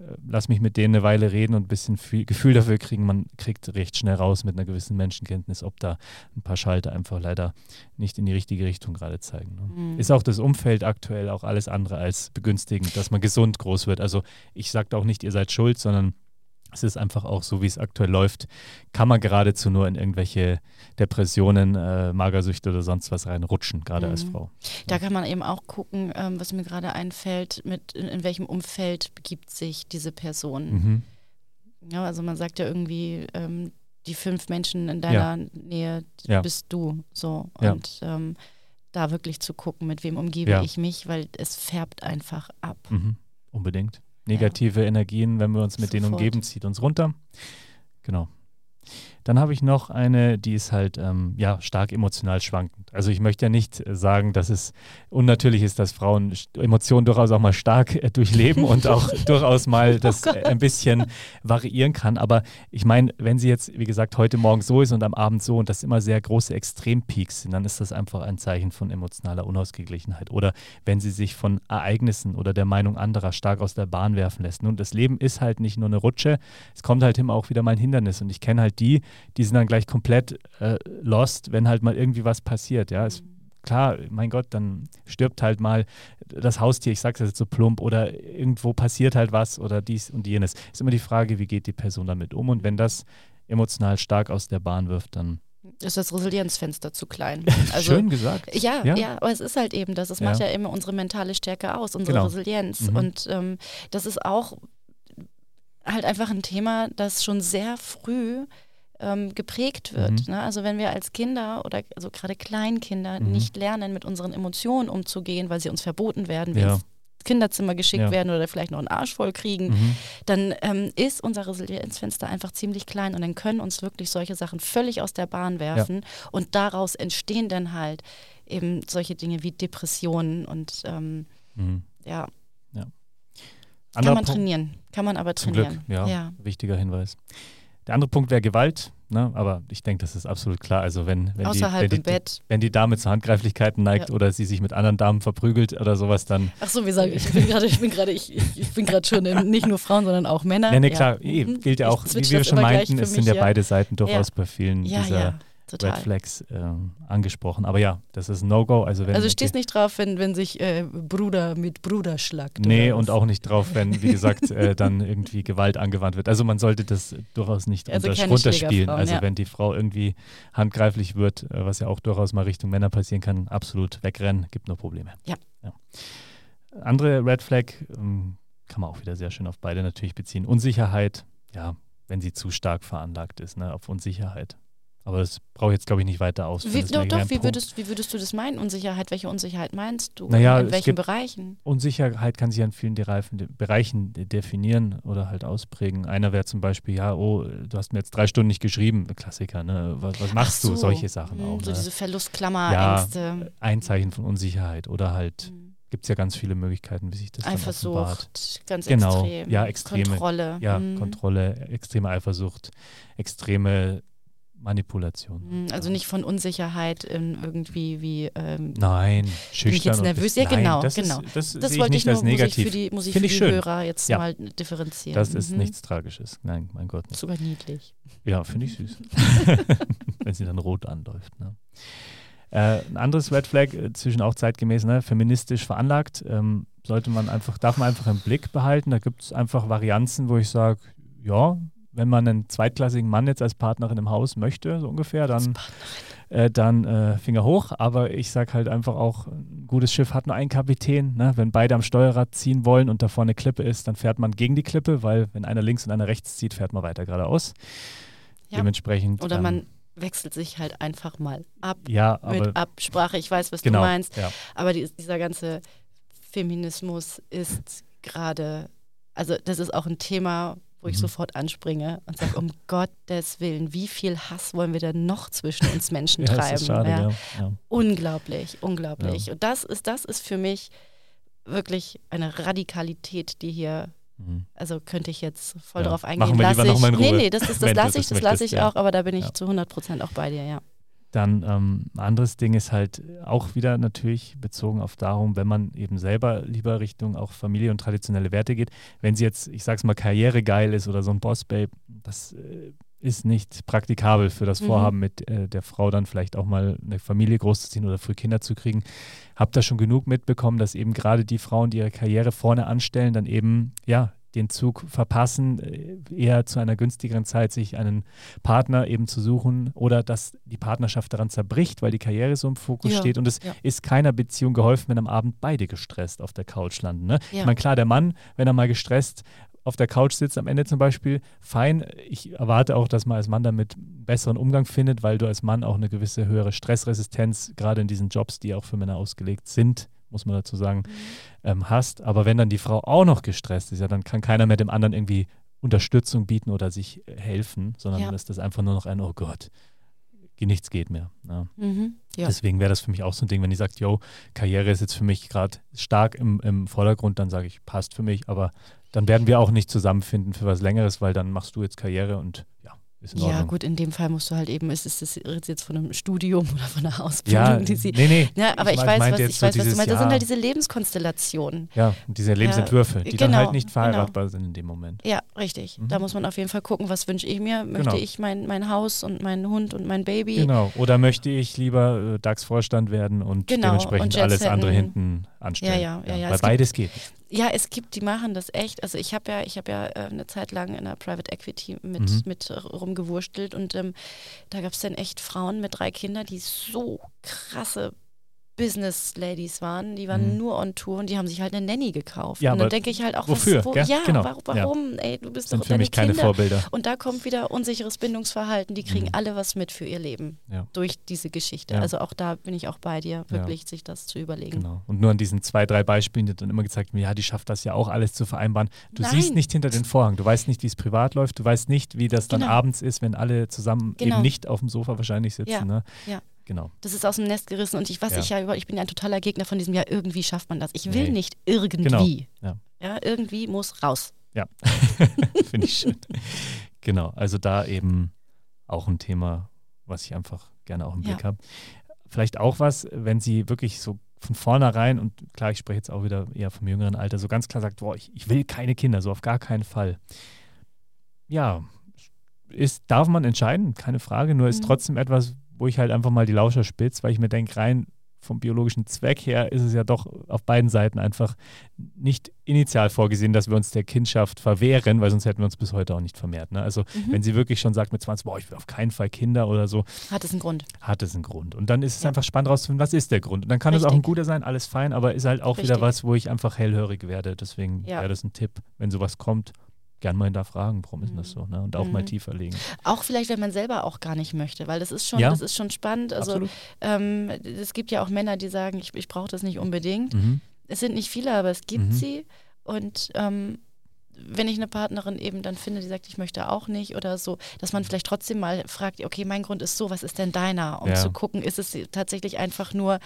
äh, lass mich mit denen eine Weile reden und ein bisschen viel Gefühl dafür kriegen. Man kriegt recht schnell raus mit einer gewissen Menschenkenntnis, ob da ein paar Schalter einfach leider nicht in die richtige Richtung gerade zeigen. Ne? Mhm. Ist auch das Umfeld aktuell auch alles andere als begünstigend, dass man gesund groß wird. Also ich sage auch nicht, ihr seid schuld, sondern es ist einfach auch so, wie es aktuell läuft, kann man geradezu nur in irgendwelche Depressionen, äh, Magersüchte oder sonst was reinrutschen, gerade als Mhm. Frau. Da kann man eben auch gucken, ähm, was mir gerade einfällt, mit in, in welchem Umfeld begibt sich diese Person. Mhm. Ja, also man sagt ja irgendwie, ähm, die fünf Menschen in deiner Nähe Ja. bist du so. Ja. Und ähm, da wirklich zu gucken, mit wem umgebe Ja. ich mich, weil es färbt einfach ab. Mhm. Unbedingt. Negative Energien, wenn wir uns mit denen Sofort. umgeben, zieht uns runter. Genau. Dann habe ich noch eine, die ist halt ähm, ja, stark emotional schwankend. Also ich möchte ja nicht äh, sagen, dass es unnatürlich ist, dass Frauen Emotionen durchaus auch mal stark äh, durchleben und auch (laughs) durchaus mal das äh, ein bisschen variieren kann. Aber ich meine, wenn sie jetzt, wie gesagt, heute Morgen so ist und am Abend so und das immer sehr große Extrempeaks sind, dann ist das einfach ein Zeichen von emotionaler Unausgeglichenheit. Oder wenn sie sich von Ereignissen oder der Meinung anderer stark aus der Bahn werfen lässt. Nun, das Leben ist halt nicht nur eine Rutsche, es kommt halt immer auch wieder mal ein Hindernis. Und ich kenne halt die, die sind dann gleich komplett äh, lost, wenn halt mal irgendwie was passiert. Ja, es, klar, mein Gott, dann stirbt halt mal das Haustier, ich sage es jetzt so plump, oder irgendwo passiert halt was oder dies und jenes. Ist immer die Frage, wie geht die Person damit um? Und wenn das emotional stark aus der Bahn wirft, dann Ist das Resilienzfenster zu klein? (laughs) Also, schön gesagt. Ja, Ja. ja, aber es ist halt eben das. Es Ja. macht ja immer unsere mentale Stärke aus, unsere Genau. Resilienz. Mhm. Und ähm, das ist auch halt einfach ein Thema, das schon sehr früh ähm, geprägt wird. Mhm. Ne? Also wenn wir als Kinder oder also gerade Kleinkinder Mhm. nicht lernen, mit unseren Emotionen umzugehen, weil sie uns verboten werden, wir Ja. ins Kinderzimmer geschickt Ja. werden oder vielleicht noch einen Arsch voll kriegen, Mhm. dann ähm, ist unser Resilienzfenster einfach ziemlich klein und dann können uns wirklich solche Sachen völlig aus der Bahn werfen und daraus entstehen dann halt eben solche Dinge wie Depressionen und ähm, Mhm. ja, kann Anderer man trainieren, kann man aber Zum trainieren. Glück, ja, ja. Wichtiger Hinweis. Der andere Punkt wäre Gewalt, ne? aber ich denke, das ist absolut klar. Also wenn, wenn, die, Außerhalb wenn, die, im Bett. wenn die Dame zu Handgreiflichkeiten neigt Ja. oder sie sich mit anderen Damen verprügelt oder sowas, dann. Ach so, wie sage ich, bin gerade, ich bin gerade, ich, ich ich bin gerade schon im, nicht nur Frauen, sondern auch Männer. Nee, nee, ja. klar, eh, Mhm. gilt ja auch, wie wir schon meinten, es sind mich, ja ja. beide Seiten durchaus bei vielen Ja, dieser ja, total. Red Flags ähm, angesprochen. Aber ja, das ist No-Go. Also, wenn also stehst nicht drauf, wenn, wenn sich äh, Bruder mit Bruder schlagt. Nee, und auch nicht drauf, wenn, wie gesagt, äh, (laughs) dann irgendwie Gewalt angewandt wird. Also man sollte das durchaus nicht Also runterspielen. Also ja. wenn die Frau irgendwie handgreiflich wird, äh, was ja auch durchaus mal Richtung Männer passieren kann, absolut wegrennen, gibt nur Probleme. Ja. Andere Red Flag ähm, kann man auch wieder sehr schön auf beide natürlich beziehen. Unsicherheit, ja, wenn sie zu stark veranlagt ist, ne, auf Unsicherheit. Aber das brauche ich jetzt, glaube ich, nicht weiter ausführen. Wie, doch, doch, wie würdest, wie würdest du das meinen, Unsicherheit? Welche Unsicherheit meinst du? Naja, In welchen Bereichen? Unsicherheit kann sich an vielen Bereichen, Bereichen de- definieren oder halt ausprägen. Einer wäre zum Beispiel, ja, oh, du hast mir jetzt drei Stunden nicht geschrieben, Klassiker, ne? Was, was machst Ach du? so. Solche Sachen Hm, auch. So Ne? diese Verlustklammerängste. Ein Zeichen von Unsicherheit oder halt, Hm. gibt es ja ganz viele Möglichkeiten, wie sich das. Eifersucht, ganz Genau, extrem. ja, extreme- Kontrolle. Ja, Hm. Kontrolle, extreme Eifersucht, extreme Manipulation. Hm, Also nicht von Unsicherheit irgendwie wie ähm, Nein, bin schüchtern. ich jetzt nervös? Ja, genau, das genau. Ist, das, das sehe ich wollte nicht ich nur, als muss ich negativ. für die, muss ich für ich die schön. Hörer jetzt Ja. mal differenzieren. Das ist Mhm. nichts Tragisches. Nein, mein Gott nicht. Sogar niedlich. Ja, finde ich süß. (laughs) Wenn sie dann rot anläuft. Ne? Äh, ein anderes Red Flag, äh, zwischen auch zeitgemäß, ne, feministisch veranlagt, ähm, sollte man einfach, darf man einfach im Blick behalten. Da gibt es einfach Varianzen, wo ich sage, ja, wenn man einen zweitklassigen Mann jetzt als Partnerin im Haus möchte, so ungefähr, dann, äh, dann äh, Finger hoch. Aber ich sage halt einfach auch, ein gutes Schiff hat nur einen Kapitän. Ne? Wenn beide am Steuerrad ziehen wollen und da vorne eine Klippe ist, dann fährt man gegen die Klippe, weil wenn einer links und einer rechts zieht, fährt man weiter geradeaus. Ja. Dementsprechend. Oder man ähm, wechselt sich halt einfach mal ab ja, mit Absprache. Ich weiß, was genau, du meinst. Ja. Aber die, dieser ganze Feminismus ist gerade, also das ist auch ein Thema, wo ich mhm. sofort anspringe und sage, (laughs) um Gottes Willen, wie viel Hass wollen wir denn noch zwischen uns Menschen ja, treiben? Schade, ja. Ja. Unglaublich, unglaublich. Und das ist, das ist für mich wirklich eine Radikalität, die hier mhm. also könnte ich jetzt voll drauf eingehen. Machen wir lieber nochmal in Ruhe. Nee, nee, das, (laughs) das, das lasse ich, das lasse ich auch, aber da bin ich zu 100 Prozent auch bei dir, ja. Dann ähm, ein anderes Ding ist halt auch wieder natürlich bezogen auf darum, wenn man eben selber lieber Richtung auch Familie und traditionelle Werte geht. Wenn sie jetzt, ich sag's mal, karrieregeil ist oder so ein Boss-Babe, das äh, ist nicht praktikabel für das mhm. Vorhaben, mit äh, der Frau dann vielleicht auch mal eine Familie großzuziehen oder früh Kinder zu kriegen. Hab da schon genug mitbekommen, dass eben gerade die Frauen, die ihre Karriere vorne anstellen, dann eben, ja, den Zug verpassen, äh, eher zu einer günstigeren Zeit sich einen Partner eben zu suchen oder dass die Partnerschaft daran zerbricht, weil die Karriere so im Fokus ja, steht und es ja. ist keiner Beziehung geholfen, wenn am Abend beide gestresst auf der Couch landen. Ne? Ja. Ich meine, klar, der Mann, wenn er mal gestresst auf der Couch sitzt am Ende zum Beispiel, fein. Ich erwarte auch, dass man als Mann damit besseren Umgang findet, weil du als Mann auch eine gewisse höhere Stressresistenz, gerade in diesen Jobs, die auch für Männer ausgelegt sind, muss man dazu sagen, ähm, hast. Aber wenn dann die Frau auch noch gestresst ist, ja, dann kann keiner mehr dem anderen irgendwie Unterstützung bieten oder sich äh, helfen, sondern ja. ist das einfach nur noch ein, oh Gott, nichts geht mehr. Ja. Mhm, ja. Deswegen wäre das für mich auch so ein Ding, wenn die sagt, yo, Karriere ist jetzt für mich gerade stark im, im Vordergrund, dann sage ich, passt für mich, aber dann werden wir auch nicht zusammenfinden für was Längeres, weil dann machst du jetzt Karriere und ja, ist gut, in dem Fall musst du halt eben, ist es jetzt von einem Studium (laughs) oder von einer Ausbildung? Ja, die sie, nee, nee. Ja, aber ich, ich weiß, was, ich weiß, was du meinst. Das sind halt diese Lebenskonstellationen. Ja, diese Lebensentwürfe, die genau, dann halt nicht verheiratbar genau. sind in dem Moment. Ja, richtig. Mhm. Da muss man auf jeden Fall gucken, was wünsche ich mir? Möchte genau. ich mein, mein Haus und meinen Hund und mein Baby? Genau. Oder möchte ich lieber äh, DAX-Vorstand werden und genau. dementsprechend und alles andere hinten anstellen? Ja, ja, ja. ja Weil beides geht. Ja, es gibt, die machen das echt. Also ich habe ja, ich habe ja äh, eine Zeit lang in der Private Equity mit, mhm. mit rumgewurstelt und ähm, da gab es dann echt Frauen mit drei Kindern, die so krasse Business Ladies waren, die waren mhm. nur on Tour und die haben sich halt eine Nanny gekauft. Ja, und dann denke ich halt auch, wofür? Was, wo, ja, genau. warum? warum? Ja. Ey, du bist Sind doch für mich keine Kinder. Vorbilder. Und da kommt wieder unsicheres Bindungsverhalten. Die kriegen mhm. alle was mit für ihr Leben ja. durch diese Geschichte. Also auch da bin ich auch bei dir, wirklich sich das zu überlegen. Genau. Und nur an diesen zwei, drei Beispielen, die dann immer gezeigt ja, die schafft das ja auch alles zu vereinbaren. Du Nein. siehst nicht hinter den Vorhang. Du weißt nicht, wie es privat läuft. Du weißt nicht, wie das dann genau. abends ist, wenn alle zusammen genau. eben nicht auf dem Sofa wahrscheinlich sitzen. Ne? Ja. Genau. Das ist aus dem Nest gerissen und ich was ja. ich ja über, ich bin ja ein totaler Gegner von diesem, ja, irgendwie schafft man das. Ich will nee. nicht irgendwie. Genau. Ja. ja, irgendwie muss raus. Ja, (laughs) finde ich schön. genau, also da eben auch ein Thema, was ich einfach gerne auch im Blick ja. habe. Vielleicht auch was, wenn sie wirklich so von vornherein, und klar, ich spreche jetzt auch wieder eher vom jüngeren Alter, so ganz klar sagt, boah, ich, ich will keine Kinder, so auf gar keinen Fall. Ja, ist, darf man entscheiden, keine Frage, nur ist mhm. trotzdem etwas, wo ich halt einfach mal die Lauscher spitze, weil ich mir denke, rein vom biologischen Zweck her ist es ja doch auf beiden Seiten einfach nicht initial vorgesehen, dass wir uns der Kindschaft verwehren, weil sonst hätten wir uns bis heute auch nicht vermehrt. Ne? Also mhm. wenn sie wirklich schon sagt mit 20, boah, ich will auf keinen Fall Kinder oder so. Hat es einen Grund. Hat es einen Grund. Und dann ist es ja. einfach spannend rauszufinden, was ist der Grund. Und dann kann es auch ein guter sein, alles fein, aber ist halt auch Richtig. wieder was, wo ich einfach hellhörig werde. Deswegen ja. wäre das ein Tipp, wenn sowas kommt, gern mal hinterfragen, warum ist das so? Ne? Und auch mhm. mal tiefer legen. Auch vielleicht, wenn man selber auch gar nicht möchte, weil das ist schon, ja. das ist schon spannend. Also ähm, es gibt ja auch Männer, die sagen, ich, ich brauche das nicht unbedingt. Mhm. Es sind nicht viele, aber es gibt mhm. sie. Und ähm, wenn ich eine Partnerin eben dann finde, die sagt, ich möchte auch nicht oder so, dass man vielleicht trotzdem mal fragt, okay, mein Grund ist so, was ist denn deiner? Um ja. zu gucken, ist es tatsächlich einfach nur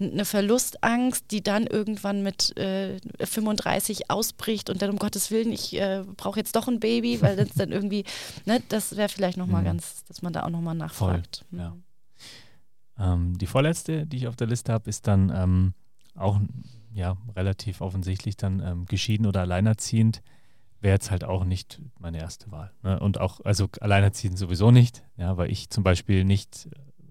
eine Verlustangst, die dann irgendwann mit äh, 35 ausbricht und dann um Gottes Willen, ich äh, brauche jetzt doch ein Baby, weil das dann irgendwie, (laughs) ne, das wäre vielleicht nochmal mhm. ganz, dass man da auch nochmal nachfragt. Voll, ja. Ähm, die vorletzte, die ich auf der Liste habe, ist dann ähm, auch ja, relativ offensichtlich dann ähm, geschieden oder alleinerziehend wäre jetzt halt auch nicht meine erste Wahl. Ne? Und auch, also alleinerziehend sowieso nicht, ja, weil ich zum Beispiel nicht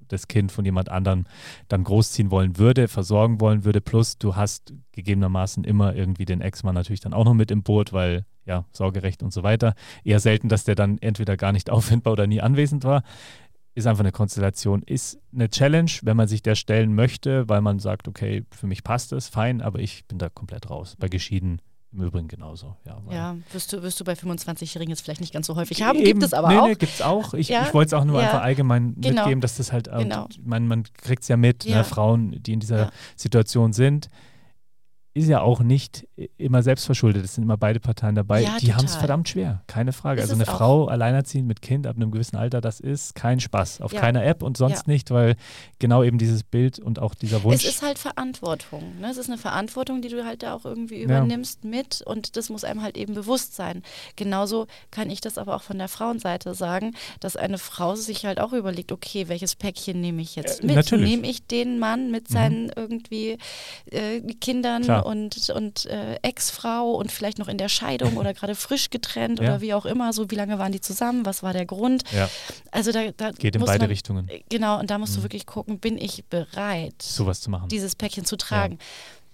das Kind von jemand anderem dann großziehen wollen würde, versorgen wollen würde. Plus du hast gegebenermaßen immer irgendwie den Ex-Mann natürlich dann auch noch mit im Boot, weil ja, Sorgerecht und so weiter. Eher selten, dass der dann entweder gar nicht (laughs) auffindbar oder nie anwesend war. Ist einfach eine Konstellation, ist eine Challenge, wenn man sich der stellen möchte, weil man sagt, okay, für mich passt es, fein, aber ich bin da komplett raus. Bei Geschieden im Übrigen genauso. Ja, ja wirst, du, wirst du bei 25-Jährigen jetzt vielleicht nicht ganz so häufig haben, gibt es aber nee, auch. Nee, gibt es auch. Ich, ja? ich wollte es auch nur ja. einfach allgemein genau. mitgeben, dass das halt, genau. man, man kriegt es ja mit, ne, ja. Ne, Frauen, die in dieser Situation sind, ist ja auch nicht immer selbstverschuldet. Es sind immer beide Parteien dabei. Ja, die haben es verdammt schwer, keine Frage. Ist also eine Frau alleinerziehend mit Kind ab einem gewissen Alter, das ist kein Spaß. Auf ja. keiner App und sonst ja. nicht, weil genau eben dieses Bild und auch dieser Wunsch. Es ist halt Verantwortung. Ne? Es ist eine Verantwortung, die du halt da auch irgendwie übernimmst mit und das muss einem halt eben bewusst sein. Genauso kann ich das aber auch von der Frauenseite sagen, dass eine Frau sich halt auch überlegt, okay, welches Päckchen nehme ich jetzt äh, mit? Äh, nehme ich den Mann mit seinen mhm. irgendwie äh, Kindern Klar und, und äh, Ex-Frau und vielleicht noch in der Scheidung oder gerade frisch getrennt (laughs) ja. oder wie auch immer. So, wie lange waren die zusammen? Was war der Grund? Ja. Also da, da geht in beide man, Richtungen. Genau, und da musst mhm. du wirklich gucken, bin ich bereit, sowas zu machen, dieses Päckchen zu tragen.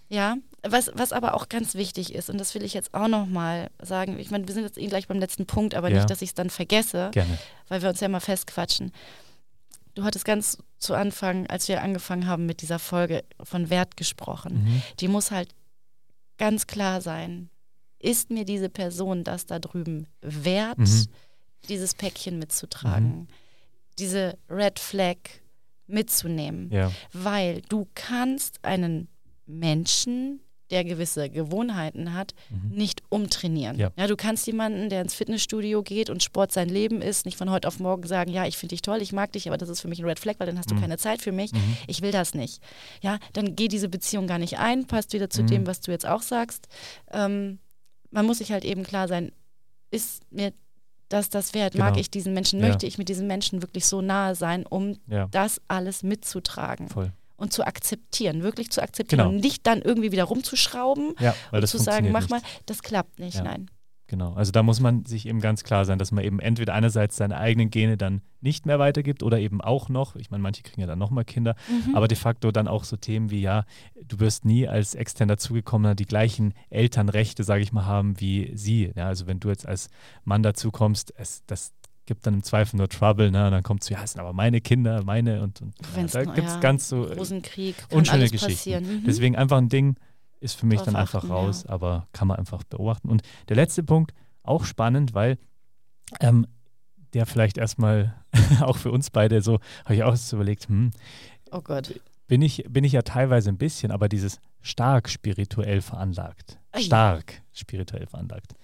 Ja. ja. Was, was aber auch ganz wichtig ist, und das will ich jetzt auch nochmal sagen, ich meine, wir sind jetzt eh gleich beim letzten Punkt, aber nicht, dass ich es dann vergesse, Gerne. weil wir uns ja mal festquatschen. Du hattest ganz zu Anfang, als wir angefangen haben mit dieser Folge, von Wert gesprochen. Mhm. Die muss halt ganz klar sein. Ist mir diese Person das da drüben wert, mhm. dieses Päckchen mitzutragen? Mhm. Diese Red Flag mitzunehmen? Ja. Weil du kannst einen Menschen der gewisse Gewohnheiten hat, mhm. nicht umtrainieren. Ja. ja. du kannst jemanden, der ins Fitnessstudio geht und Sport sein Leben ist, nicht von heute auf morgen sagen, ja, ich finde dich toll, ich mag dich, aber das ist für mich ein Red Flag, weil dann hast du mhm. keine Zeit für mich. Mhm. Ich will das nicht. Ja, dann geh diese Beziehung gar nicht ein, passt wieder zu dem, mhm. was du jetzt auch sagst. Ähm, man muss sich halt eben klar sein, ist mir das das wert? Genau. Mag ich diesen Menschen? Ja. Möchte ich mit diesem Menschen wirklich so nahe sein, um ja. das alles mitzutragen? Voll und zu akzeptieren, wirklich zu akzeptieren genau. und nicht dann irgendwie wieder rumzuschrauben ja, weil und zu sagen, mach nicht. mal, das klappt nicht, ja. nein. Genau, also da muss man sich eben ganz klar sein, dass man eben entweder einerseits seine eigenen Gene dann nicht mehr weitergibt oder eben auch noch, ich meine, manche kriegen ja dann nochmal Kinder, mhm. aber de facto dann auch so Themen wie, ja, du wirst nie als extern dazugekommener die gleichen Elternrechte, sage ich mal, haben wie sie. Ja, also wenn du jetzt als Mann dazukommst, es, das, gibt dann im Zweifel nur Trouble, ne? Und dann kommt es, ja, es sind aber meine Kinder, meine und, und ja, da gibt es ja, ganz so Rosenkrieg, unschöne Geschichten. Mhm. Deswegen einfach ein Ding ist für mich Drauf dann einfach achten, raus, ja. aber kann man einfach beobachten. Und der letzte Punkt, auch spannend, weil ähm, der vielleicht erstmal (laughs) auch für uns beide so, habe ich auch so überlegt, hm, oh Gott. Bin ich, bin ich ja teilweise ein bisschen, aber dieses stark spirituell veranlagt. Stark spirituell veranlagt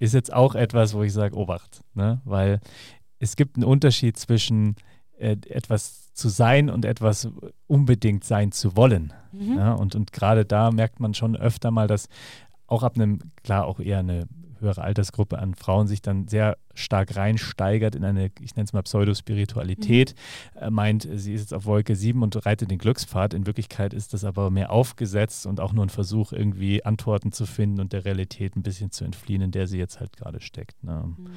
ist jetzt auch etwas, wo ich sage, Obacht, ne? weil es gibt einen Unterschied zwischen äh, etwas zu sein und etwas unbedingt sein zu wollen. Mhm. Ja? Und, und gerade da merkt man schon öfter mal, dass auch ab einem, klar, auch eher eine höhere Altersgruppe an Frauen sich dann sehr stark reinsteigert in eine, ich nenne es mal Pseudospiritualität, mhm. Meint, sie ist jetzt auf Wolke 7 und reitet den Glückspfad. In Wirklichkeit ist das aber mehr aufgesetzt und auch nur ein Versuch, irgendwie Antworten zu finden und der Realität ein bisschen zu entfliehen, in der sie jetzt halt gerade steckt. Ne? Mhm.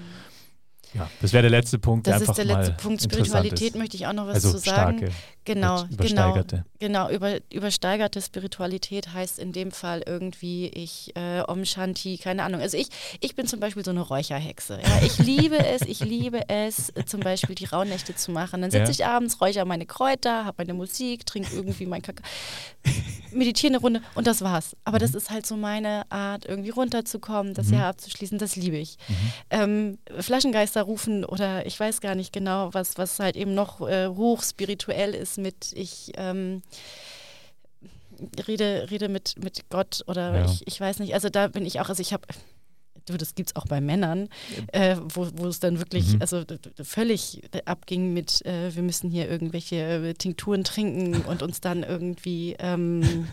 Ja, das wäre der letzte Punkt. Das ist der letzte Punkt. Spiritualität möchte ich auch noch was also zu sagen. Starke, genau, genau, genau. Über, übersteigerte Spiritualität heißt in dem Fall irgendwie ich äh, Om Shanti, keine Ahnung. Also ich, ich bin zum Beispiel so eine Räucherhexe. Ja? Ich liebe es, ich liebe es, zum Beispiel die Rauhnächte zu machen. Dann sitze ja. ich abends, räuchere meine Kräuter, habe meine Musik, trinke irgendwie mein Kakao, meditiere eine Runde und das war's. Aber mhm. das ist halt so meine Art, irgendwie runterzukommen, das mhm. Jahr abzuschließen. Das liebe ich. Mhm. Ähm, Flaschengeister rufen oder ich weiß gar nicht genau, was, was halt eben noch äh, hoch spirituell ist mit ich ähm, rede, rede mit, mit Gott oder ja. ich, ich weiß nicht. Also da bin ich auch, also ich habe du, das gibt es auch bei Männern, äh, wo, wo es dann wirklich, mhm. also völlig abging mit, äh, wir müssen hier irgendwelche äh, Tinkturen trinken und uns dann irgendwie ähm,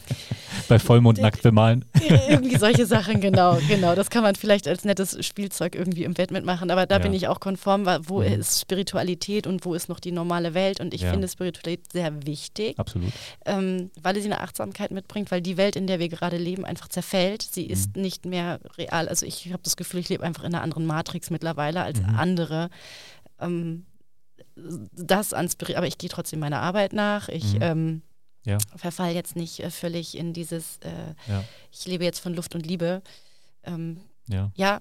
(laughs) bei Vollmond nackt bemalen. (laughs) Irgendwie solche Sachen, genau, genau. Das kann man vielleicht als nettes Spielzeug irgendwie im Bett mitmachen, aber da ja. bin ich auch konform, wo mhm. ist Spiritualität und wo ist noch die normale Welt und ich ja. finde Spiritualität sehr wichtig. Absolut. Ähm, weil sie eine Achtsamkeit mitbringt, weil die Welt, in der wir gerade leben, einfach zerfällt. Sie ist mhm. nicht mehr real. Also ich habe das Gefühl, ich lebe einfach in einer anderen Matrix mittlerweile als mhm. andere. Ähm, das anspiriert, aber ich gehe trotzdem meiner Arbeit nach. Ich Mhm. ähm, Ja. verfall jetzt nicht äh, völlig in dieses, äh, Ja. ich lebe jetzt von Luft und Liebe. Ähm, Ja, ja,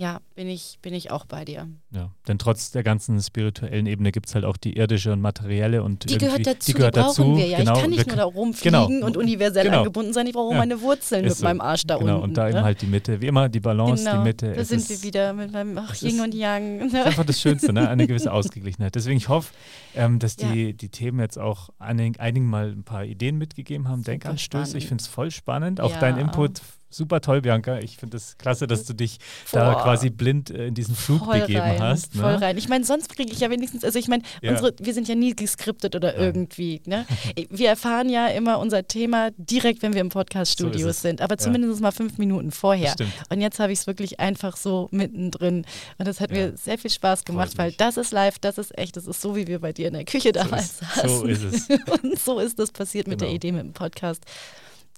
ja, bin ich, bin ich auch bei dir. ja. Denn trotz der ganzen spirituellen Ebene gibt es halt auch die irdische und materielle und Die gehört dazu, die gehört brauchen dazu. wir ja. Genau. ich kann nicht nur da rumfliegen genau. und universell Genau. angebunden sein, ich brauche Ja. meine Wurzeln Ist mit so. meinem Arsch da genau, unten. und da eben ne? halt die Mitte. Wie immer die Balance, genau, die Mitte. Da es sind ist, wir wieder mit meinem ach, Yin und Yang. Das ist einfach das Schönste, ne? eine gewisse Ausgeglichenheit. Deswegen ich hoffe, ähm, dass Ja. die, die Themen jetzt auch einigen, einigen mal ein paar Ideen mitgegeben haben, Denkanstöße. Ich finde es voll spannend. Auch Ja. dein Input super toll, Bianca. Ich finde es klasse, dass du dich da Boah. quasi blind äh, in diesen Flug voll begeben rein, hast. Voll Ne? rein. Ich meine, sonst kriege ich ja wenigstens, also ich meine, Ja. unsere, wir sind ja nie geskriptet oder Nein. irgendwie. Ne? Wir erfahren ja immer unser Thema direkt, wenn wir im Podcast-Studio So ist sind, aber Ja. zumindest mal fünf Minuten vorher. Und jetzt habe ich es wirklich einfach so mittendrin. Und das hat Ja. mir sehr viel Spaß gemacht, weil das ist live, das ist echt, das ist so, wie wir bei dir in der Küche damals ist- so saßen. ist es. (laughs) Und so ist das passiert mit der Genau. Idee mit dem Podcast.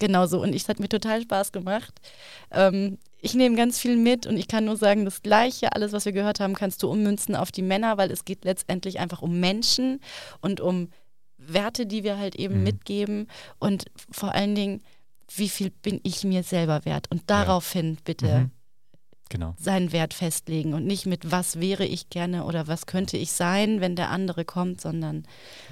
Genauso. Und es hat mir total Spaß gemacht. Ähm, ich nehme ganz viel mit und ich kann nur sagen, das Gleiche, alles, was wir gehört haben, kannst du ummünzen auf die Männer, weil es geht letztendlich einfach um Menschen und um Werte, die wir halt eben Mhm. mitgeben und vor allen Dingen, wie viel bin ich mir selber wert? Und daraufhin bitte Mhm. Genau. seinen Wert festlegen und nicht mit was wäre ich gerne oder was könnte ich sein, wenn der andere kommt, sondern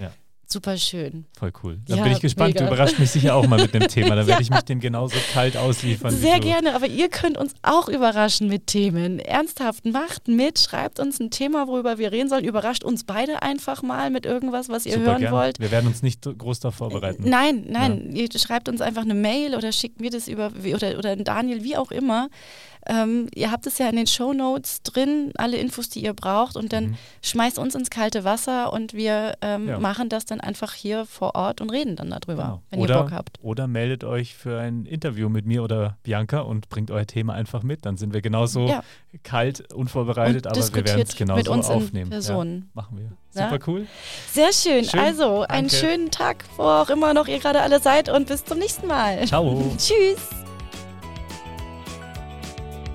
Ja. Super schön. Voll cool. Dann Ja, bin ich gespannt. mega. Du überraschst mich sicher auch mal mit dem Thema. (laughs) Dann werde ich mich dem genauso kalt ausliefern. Sehr gerne, aber ihr könnt uns auch überraschen mit Themen. Ernsthaft, macht mit, schreibt uns ein Thema, worüber wir reden sollen. Überrascht uns beide einfach mal mit irgendwas, was ihr Super hören gerne. wollt. Wir werden uns nicht groß darauf vorbereiten. Nein, nein, ihr schreibt uns einfach eine Mail oder schickt mir das über oder, oder Daniel, wie auch immer. Ähm, ihr habt es ja in den Show Notes drin, alle Infos, die ihr braucht, und dann Mhm. schmeißt uns ins kalte Wasser und wir ähm, Ja. machen das dann einfach hier vor Ort und reden dann darüber, Genau. wenn oder, ihr Bock habt. Oder meldet euch für ein Interview mit mir oder Bianca und bringt euer Thema einfach mit. Dann sind wir genauso Ja. kalt, unvorbereitet, Und aber wir werden es genauso mit uns aufnehmen. Person. Ja, machen wir. Ja. Super cool. Sehr schön. Schön. Also, einen Danke. schönen Tag, wo auch immer noch ihr gerade alle seid und bis zum nächsten Mal. Ciao. (laughs) Tschüss.